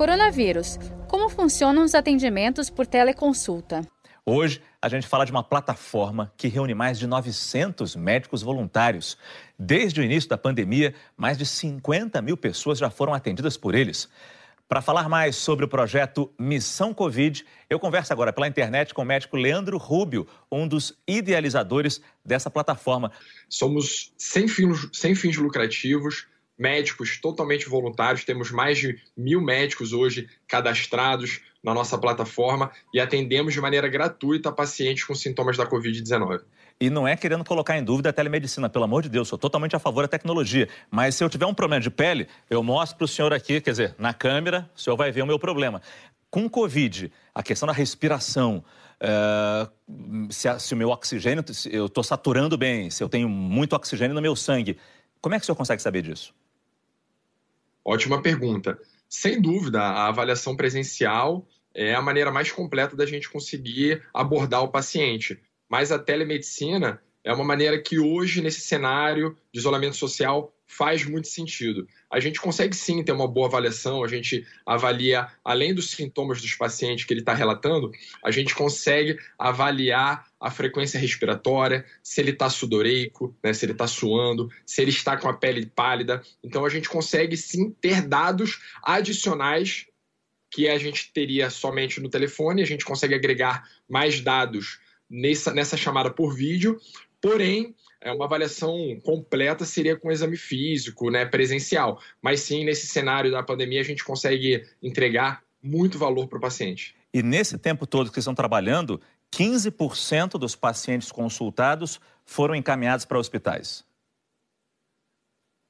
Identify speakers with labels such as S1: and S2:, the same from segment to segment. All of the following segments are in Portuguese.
S1: Coronavírus. Como funcionam os atendimentos por teleconsulta?
S2: Hoje, a gente fala de uma plataforma que reúne mais de 900 médicos voluntários. Desde o início da pandemia, mais de 50 mil pessoas já foram atendidas por eles. Para falar mais sobre o projeto Missão Covid, eu converso agora pela internet com o médico Leandro Rubio, um dos idealizadores dessa plataforma.
S3: Somos sem fins, sem fins lucrativos, médicos totalmente voluntários, temos mais de mil médicos hoje cadastrados na nossa plataforma e atendemos de maneira gratuita pacientes com sintomas da Covid-19.
S2: E não é querendo colocar em dúvida a telemedicina, pelo amor de Deus, sou totalmente a favor da tecnologia. Mas se eu tiver um problema de pele, eu mostro para o senhor aqui, quer dizer, na câmera, o senhor vai ver o meu problema. Com Covid, a questão da respiração, é, se, a, se, o meu oxigênio, eu estou saturando bem, se eu tenho muito oxigênio no meu sangue, como é que o senhor consegue saber disso?
S3: Ótima pergunta. Sem dúvida, a avaliação presencial é a maneira mais completa da gente conseguir abordar o paciente. Mas a telemedicina é uma maneira que hoje, nesse cenário de isolamento social, faz muito sentido. A gente consegue sim ter uma boa avaliação, a gente avalia, além dos sintomas dos pacientes que ele está relatando, a gente consegue avaliar a frequência respiratória, se ele está sudoreico, né, se ele está suando, se ele está com a pele pálida. Então a gente consegue sim ter dados adicionais que a gente teria somente no telefone, a gente consegue agregar mais dados nessa, nessa chamada por vídeo, porém, é uma avaliação completa seria com exame físico, né, presencial. Mas sim, nesse cenário da pandemia, a gente consegue entregar muito valor para o paciente.
S2: E nesse tempo todo que vocês estão trabalhando, 15% dos pacientes consultados foram encaminhados para hospitais.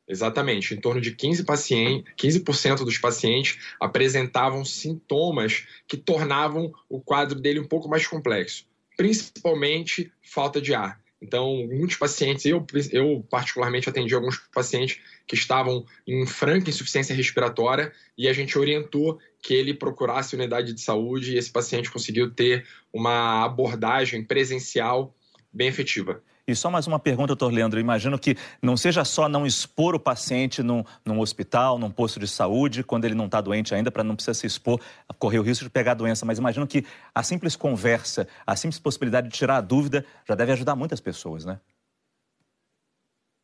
S3: Exatamente. Em torno de 15%, paciente, 15 dos pacientes apresentavam sintomas que tornavam o quadro dele um pouco mais complexo principalmente falta de ar. Então, muitos pacientes, eu, eu particularmente atendi alguns pacientes que estavam em franca insuficiência respiratória e a gente orientou que ele procurasse unidade de saúde e esse paciente conseguiu ter uma abordagem presencial bem efetiva.
S2: E só mais uma pergunta, doutor Leandro. Eu imagino que não seja só não expor o paciente num, num hospital, num posto de saúde, quando ele não está doente ainda, para não precisar se expor, correr o risco de pegar a doença. Mas imagino que a simples conversa, a simples possibilidade de tirar a dúvida, já deve ajudar muitas pessoas, né?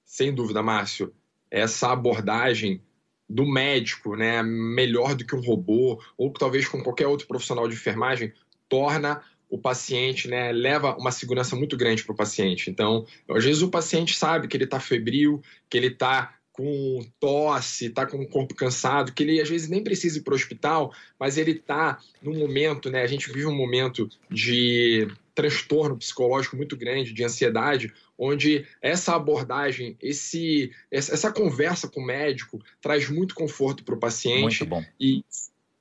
S3: Sem dúvida, Márcio. Essa abordagem do médico, né, melhor do que um robô, ou talvez com qualquer outro profissional de enfermagem, torna o paciente, né, leva uma segurança muito grande para o paciente. Então, às vezes o paciente sabe que ele está febril, que ele está com tosse, está com o corpo cansado, que ele às vezes nem precisa ir para o hospital, mas ele está num momento, né? A gente vive um momento de transtorno psicológico muito grande, de ansiedade, onde essa abordagem, esse, essa conversa com o médico traz muito conforto para o paciente.
S2: Muito bom.
S3: E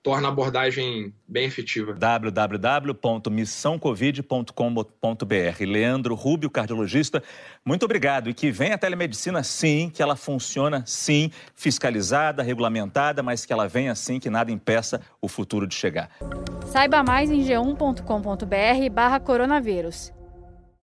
S3: torna a abordagem bem efetiva.
S2: www.missãocovid.com.br. Leandro Rubio, cardiologista, muito obrigado. E que venha a telemedicina, sim, que ela funciona, sim, fiscalizada, regulamentada, mas que ela venha, sim, que nada impeça o futuro de chegar.
S1: Saiba mais em g1.com.br barra coronavírus.